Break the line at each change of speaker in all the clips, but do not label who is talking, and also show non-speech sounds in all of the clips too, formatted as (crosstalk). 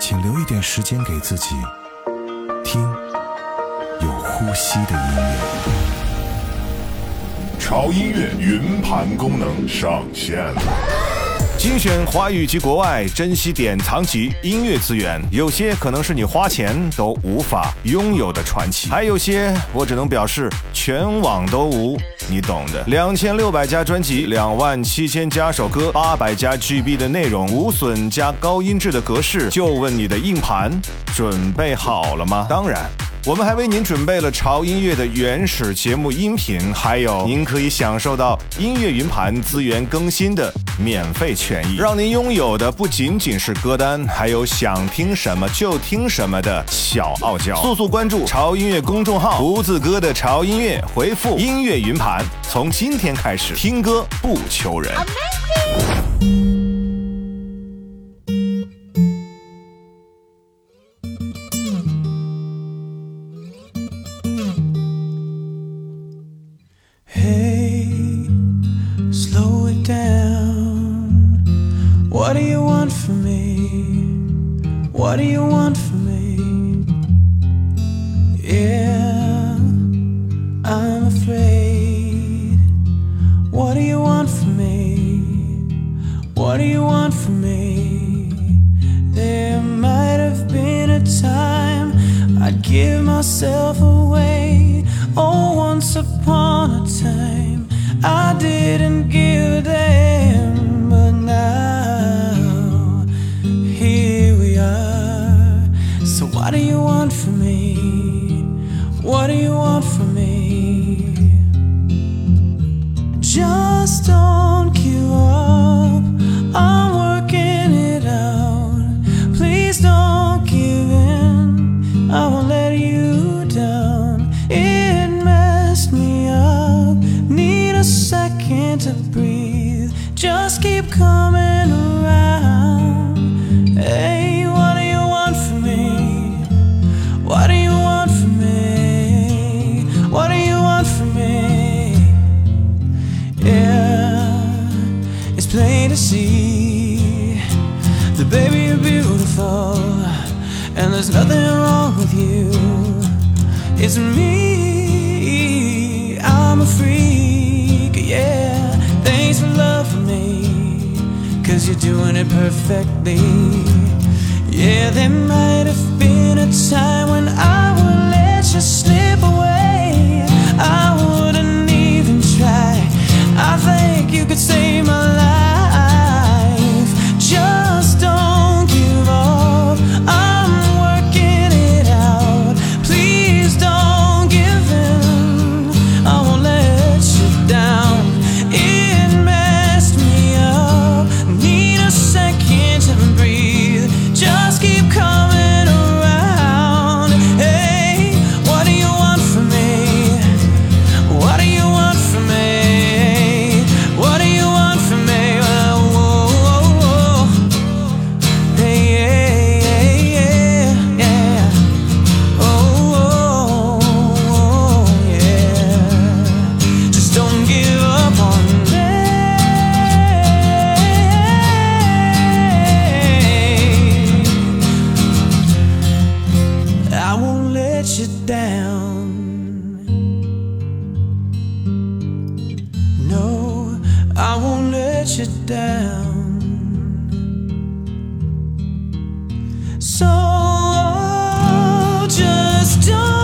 请留一点时间给自己，听有呼吸的音乐。
潮音乐云盘功能上线了。
精选华语及国外珍稀典藏级音乐资源，有些可能是你花钱都无法拥有的传奇，还有些我只能表示全网都无，你懂的。两千六百家专辑，两万七千加首歌，八百加 GB 的内容，无损加高音质的格式，就问你的硬盘准备好了吗？当然。我们还为您准备了潮音乐的原始节目音频，还有您可以享受到音乐云盘资源更新的免费权益，让您拥有的不仅仅是歌单，还有想听什么就听什么的小傲娇。速速关注潮音乐公众号，胡子哥的潮音乐，回复音乐云盘，从今天开始听歌不求人。
There's nothing wrong with you. It's me, I'm a freak, yeah. Thanks for loving me, cause you're doing it perfectly. Yeah, there might have been a time when I would let you slip away. I wouldn't even try. I think you could save my life.
was done.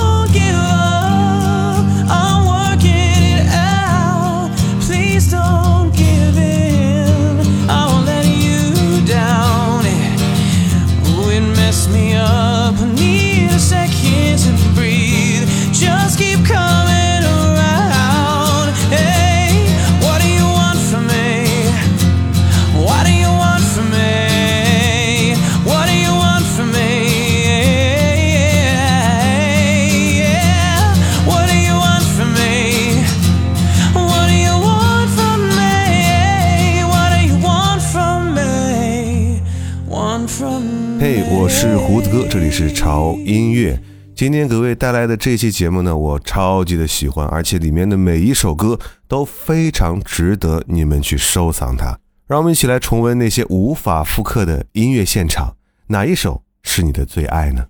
歌，这里是潮音乐。今天各位带来的这期节目呢，我超级的喜欢，而且里面的每一首歌都非常值得你们去收藏它。让我们一起来重温那些无法复刻的音乐现场，哪一首是你的最爱呢？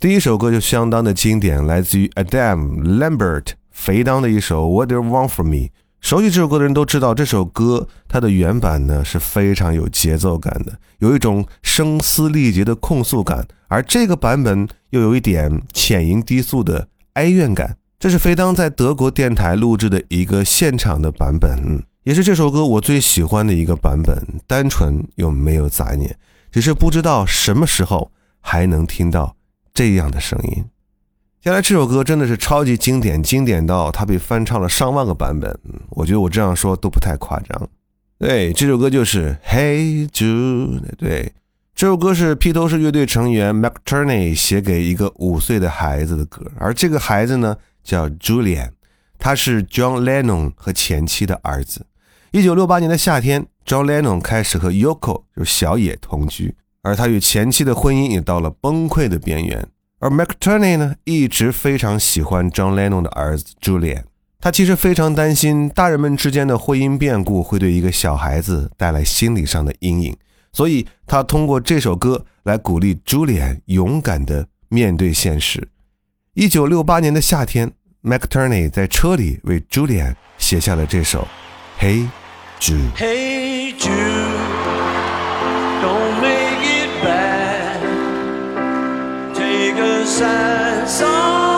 第一首歌就相当的经典，来自于 Adam Lambert 肥当的一首 What Do You Want From Me。熟悉这首歌的人都知道，这首歌它的原版呢是非常有节奏感的，有一种声嘶力竭的控诉感，而这个版本又有一点浅吟低诉的哀怨感。这是肥当在德国电台录制的一个现场的版本，也是这首歌我最喜欢的一个版本，单纯又没有杂念，只是不知道什么时候还能听到这样的声音。接下来这首歌真的是超级经典，经典到它被翻唱了上万个版本。我觉得我这样说都不太夸张。对，这首歌就是《Hey Jude》。对，这首歌是披头士乐队成员 McTurney 写给一个五岁的孩子的歌，而这个孩子呢叫 Julian，他是 John Lennon 和前妻的儿子。一九六八年的夏天，John Lennon 开始和 Yoko 就是小野同居，而他与前妻的婚姻也到了崩溃的边缘。而 McTurney 呢，一直非常喜欢 John Lennon 的儿子 Julian，他其实非常担心大人们之间的婚姻变故会对一个小孩子带来心理上的阴影，所以他通过这首歌来鼓励 Julian 勇敢地面对现实。一九六八年的夏天，McTurney 在车里为 Julian 写下了这首《Hey Jude》。
Hey Jude, shines song. Oh,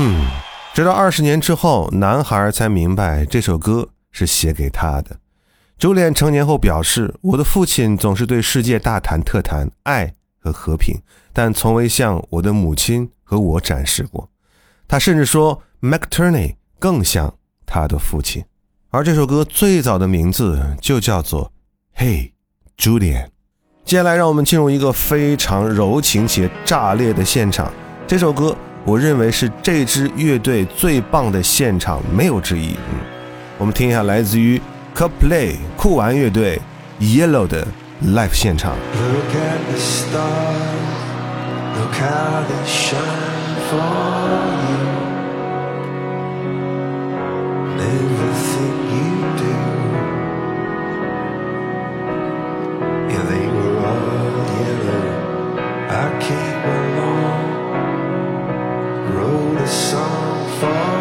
嗯
直到二十年之后，男孩才明白这首歌是写给他的。朱莲成年后表示：“我的父亲总是对世界大谈特谈爱和和平，但从未向我的母亲和我展示过。他甚至说，McTurney 更像他的父亲。而这首歌最早的名字就叫做《Hey Julian》。接下来，让我们进入一个非常柔情且炸裂的现场。这首歌。”我认为是这支乐队最棒的现场，没有之一。嗯，我们听一下来自于 Coldplay 酷玩乐队 Yellow 的 live 现场。
Look at the stars, look how they shine for you. And everything you do, yeah, they were all yellow. I came fall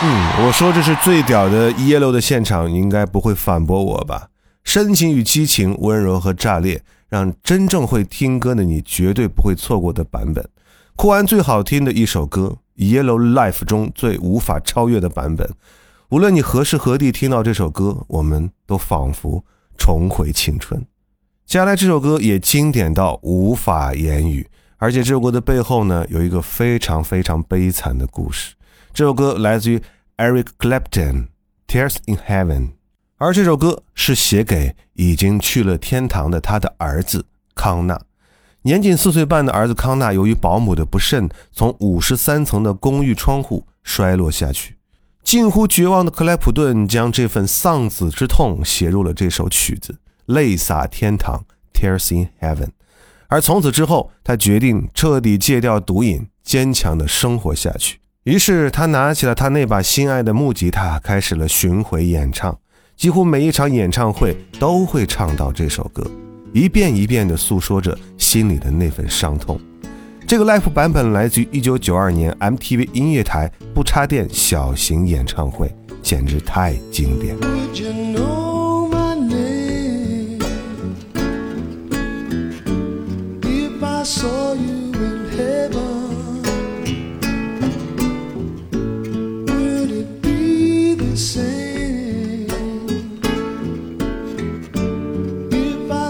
嗯，我
说这是最屌的 Yellow 的现场，应该不会反驳我吧？深情与激情，温柔和炸裂，让真正会听歌的你绝对不会错过的版本。酷安最好听的一首歌，Yellow Life 中最无法超越的版本。无论你何时何地听到这首歌，我们都仿佛重回青春。接下来这首歌也经典到无法言语，而且这首歌的背后呢，有一个非常非常悲惨的故事。这首歌来自于 Eric Clapton，《Tears in Heaven》，而这首歌是写给已经去了天堂的他的儿子康纳。年仅四岁半的儿子康纳，由于保姆的不慎，从五十三层的公寓窗户摔落下去。近乎绝望的克莱普顿将这份丧子之痛写入了这首曲子，泪洒天堂，《Tears in Heaven》。而从此之后，他决定彻底戒掉毒瘾，坚强地生活下去。于是他拿起了他那把心爱的木吉他，开始了巡回演唱。几乎每一场演唱会都会唱到这首歌，一遍一遍地诉说着心里的那份伤痛。这个 live 版本来自于1992年 MTV 音乐台不插电小型演唱会，简直太经典。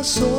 sou.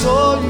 所
以。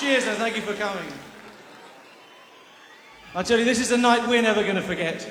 Cheers and thank you for coming. I tell you, this is a night we're never going to forget.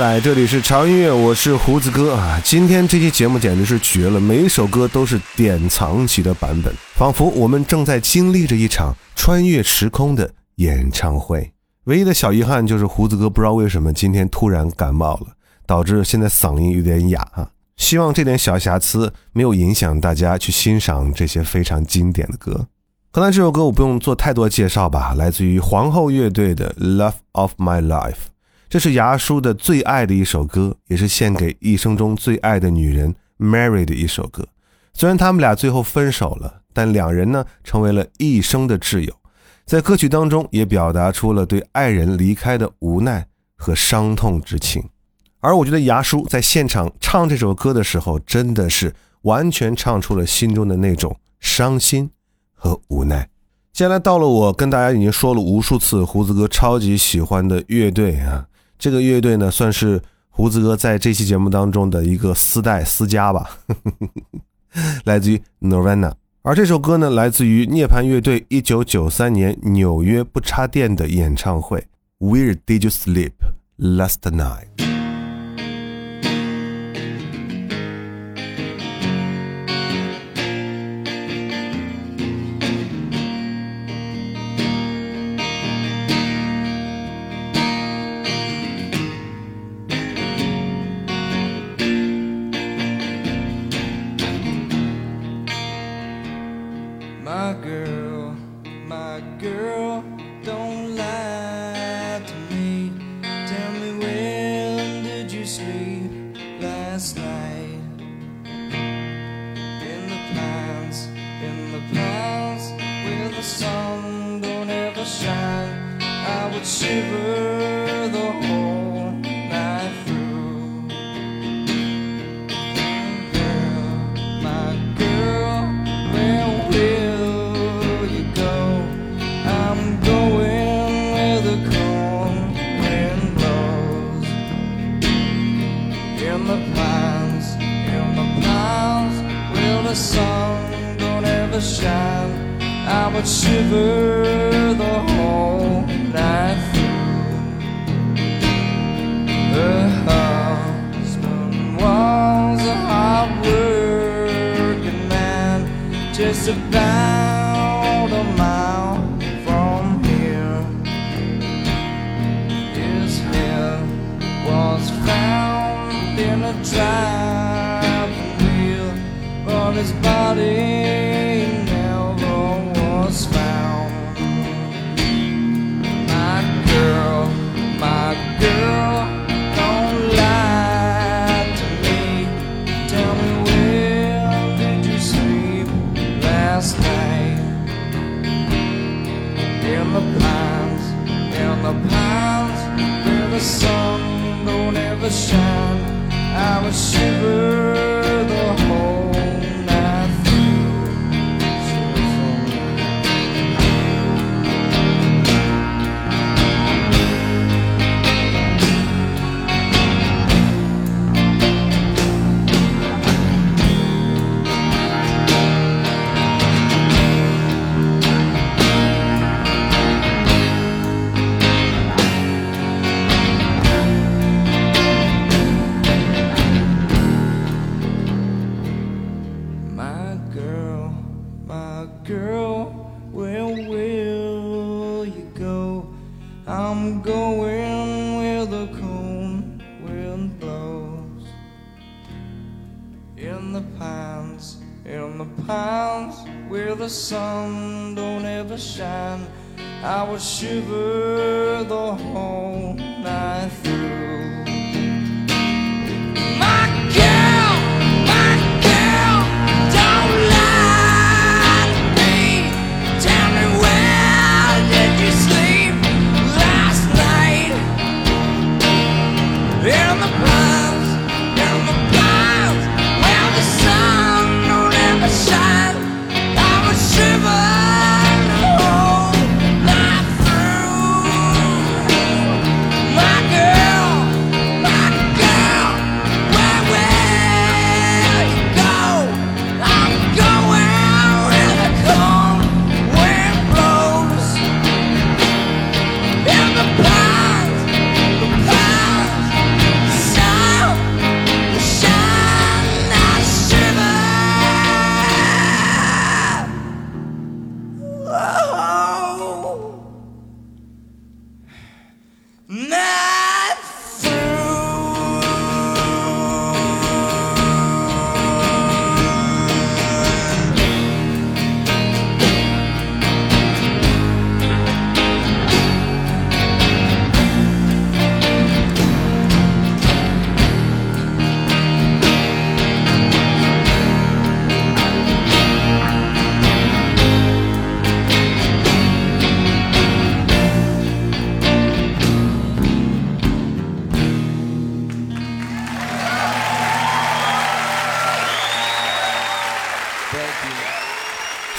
回来，这里是潮音乐，我是胡子哥啊。今天这期节目简直是绝了，每一首歌都是典藏级的版本，仿佛我们正在经历着一场穿越时空的演唱会。唯一的小遗憾就是胡子哥不知道为什么今天突然感冒了，导致现在嗓音有点哑啊。希望这点小瑕疵没有影响大家去欣赏这些非常经典的歌。刚才这首歌我不用做太多介绍吧，来自于皇后乐队的《Love of My Life》。这是牙叔的最爱的一首歌，也是献给一生中最爱的女人 Mary 的一首歌。虽然他们俩最后分手了，但两人呢成为了一生的挚友。在歌曲当中，也表达出了对爱人离开的无奈和伤痛之情。而我觉得牙叔在现场唱这首歌的时候，真的是完全唱出了心中的那种伤心和无奈。接下来到了我跟大家已经说了无数次，胡子哥超级喜欢的乐队啊。这个乐队呢，算是胡子哥在这期节目当中的一个私带私家吧，(laughs) 来自于 Nirvana。而这首歌呢，来自于涅槃乐队一九九三年纽约不插电的演唱会。Where did you sleep last night？My girl, my girl, don't shiver. in the pines, in the pines, where the sun don't ever shine. I was shivering.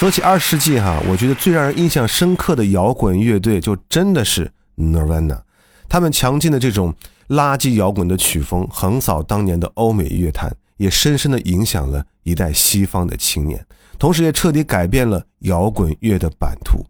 说起二世纪哈，我觉得最让人印象深刻的摇滚乐队就真的是 Nirvana，他们强劲的这种垃圾摇滚的曲风横扫当年的欧美乐坛，也深深的影响了一代西方的青年，同时也彻底改变了摇滚乐的版图。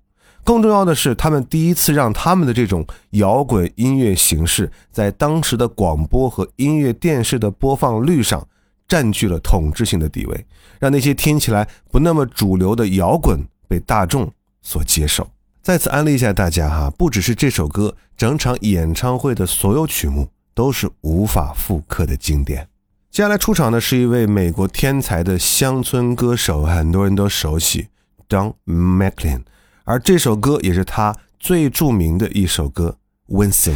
更重要的是，他们第一次让他们的这种摇滚音乐形式在当时的广播和音乐电视的播放率上占据了统治性的地位。让那些听起来不那么主流的摇滚被大众所接受。再次安利一下大家哈，不只是这首歌，整场演唱会的所有曲目都是无法复刻的经典。接下来出场的是一位美国天才的乡村歌手，很多人都熟悉 Don McLean，而这首歌也是他最著名的一首歌《Vincent》。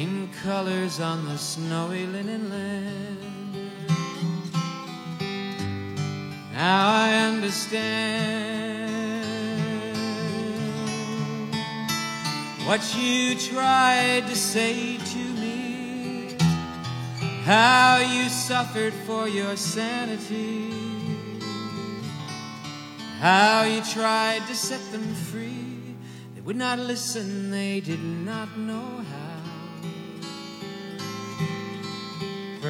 in colors on the snowy linen land. Now I understand what you tried to say to me, how you suffered for your sanity, how you tried to set them free. They would not listen, they did not know how.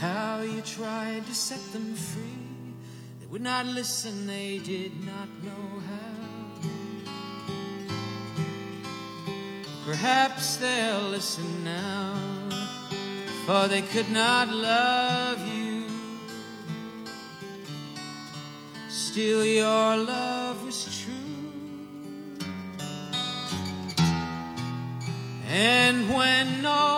how you tried to set them free. They would not listen, they did not know how. Perhaps they'll listen now, for they could not love you. Still, your love was true. And when hope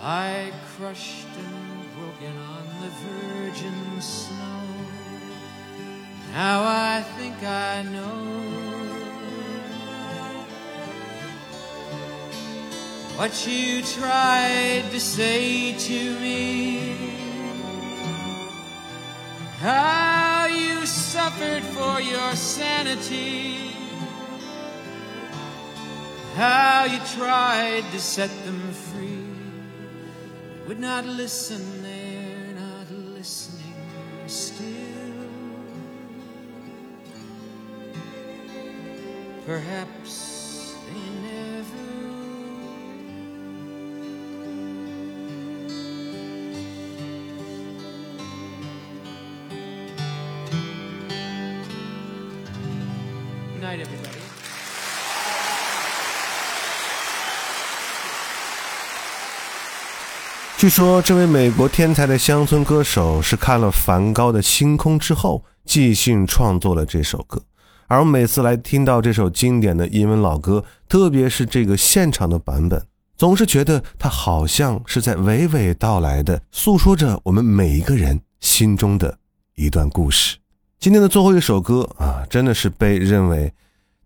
Lie crushed and broken on the virgin snow. Now I think I know what you tried to say to me. How you suffered for your sanity. how you tried to set them free. Would not listen, they're not listening still. Perhaps
据说这位美国天才的乡村歌手是看了梵高的星空之后，即兴创作了这首歌。而我每次来听到这首经典的英文老歌，特别是这个现场的版本，总是觉得它好像是在娓娓道来的诉说着我们每一个人心中的一段故事。今天的最后一首歌啊，真的是被认为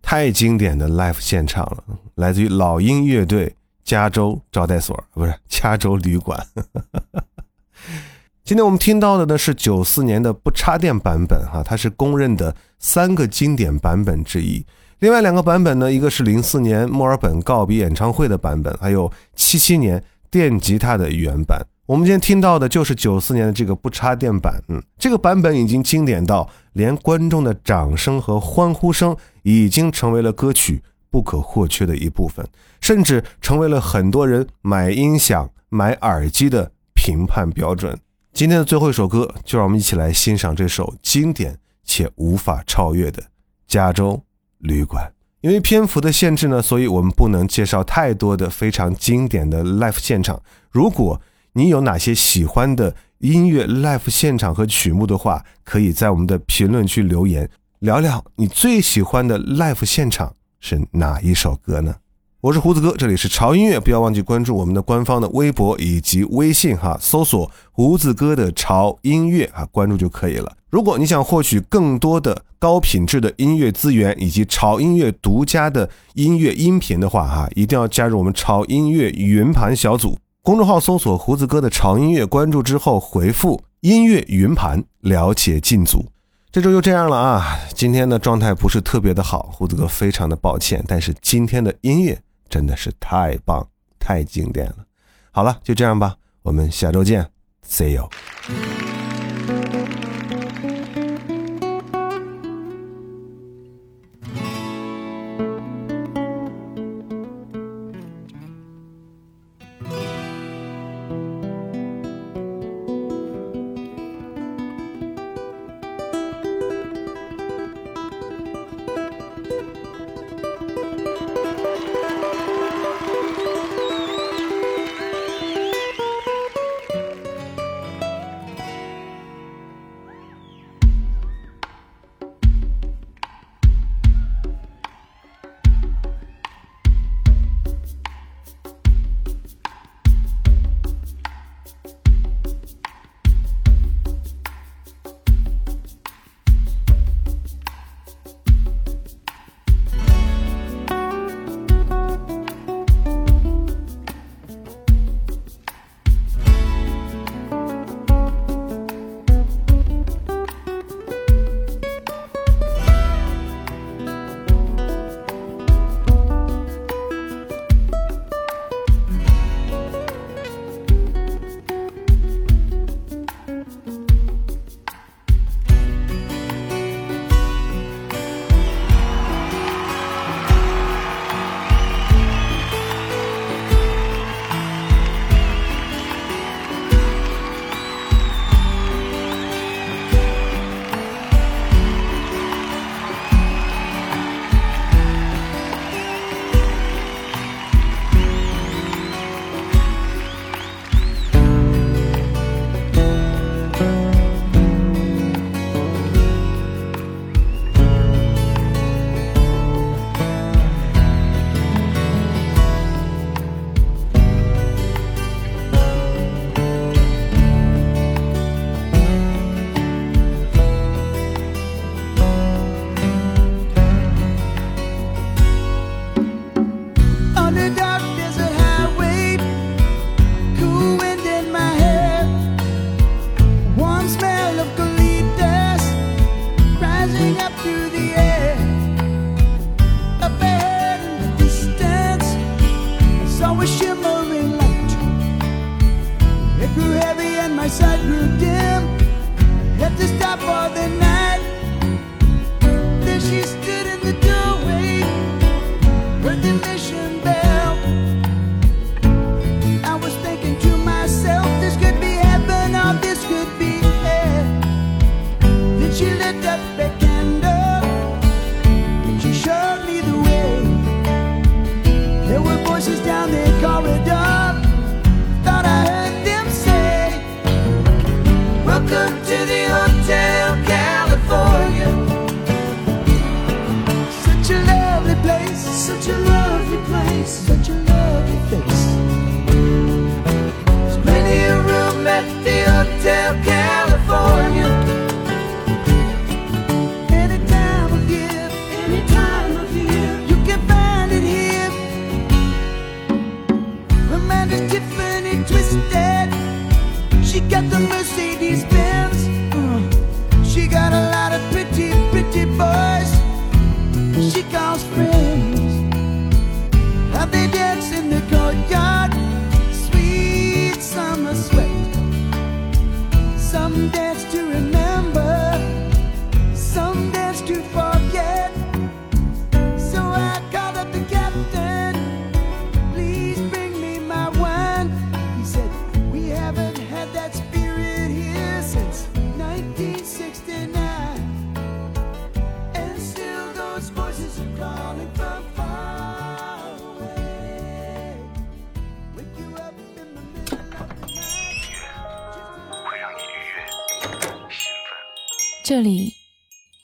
太经典的 live 现场了，来自于老鹰乐队。加州招待所不是 (laughs) 加州旅馆。(laughs) 今天我们听到的呢是九四年的不插电版本哈，它是公认的三个经典版本之一。另外两个版本呢，一个是零四年墨尔本告别演唱会的版本，还有七七年电吉他的原版。我们今天听到的就是九四年的这个不插电版。嗯，这个版本已经经典到连观众的掌声和欢呼声已经成为了歌曲。不可或缺的一部分，甚至成为了很多人买音响、买耳机的评判标准。今天的最后一首歌，就让我们一起来欣赏这首经典且无法超越的《加州旅馆》。因为篇幅的限制呢，所以我们不能介绍太多的非常经典的 live 现场。如果你有哪些喜欢的音乐 live 现场和曲目的话，可以在我们的评论区留言，聊聊你最喜欢的 live 现场。是哪一首歌呢？我是胡子哥，这里是潮音乐，不要忘记关注我们的官方的微博以及微信哈，搜索胡子哥的潮音乐啊，关注就可以了。如果你想获取更多的高品质的音乐资源以及潮音乐独家的音乐音频的话哈，一定要加入我们潮音乐云盘小组，公众号搜索胡子哥的潮音乐，关注之后回复音乐云盘，了解进组。这周就这样了啊！今天的状态不是特别的好，胡子哥非常的抱歉。但是今天的音乐真的是太棒、太经典了。好了，就这样吧，我们下周见，See you。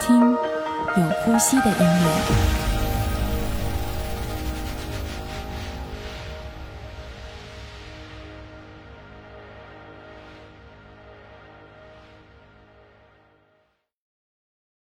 听有呼吸的音乐。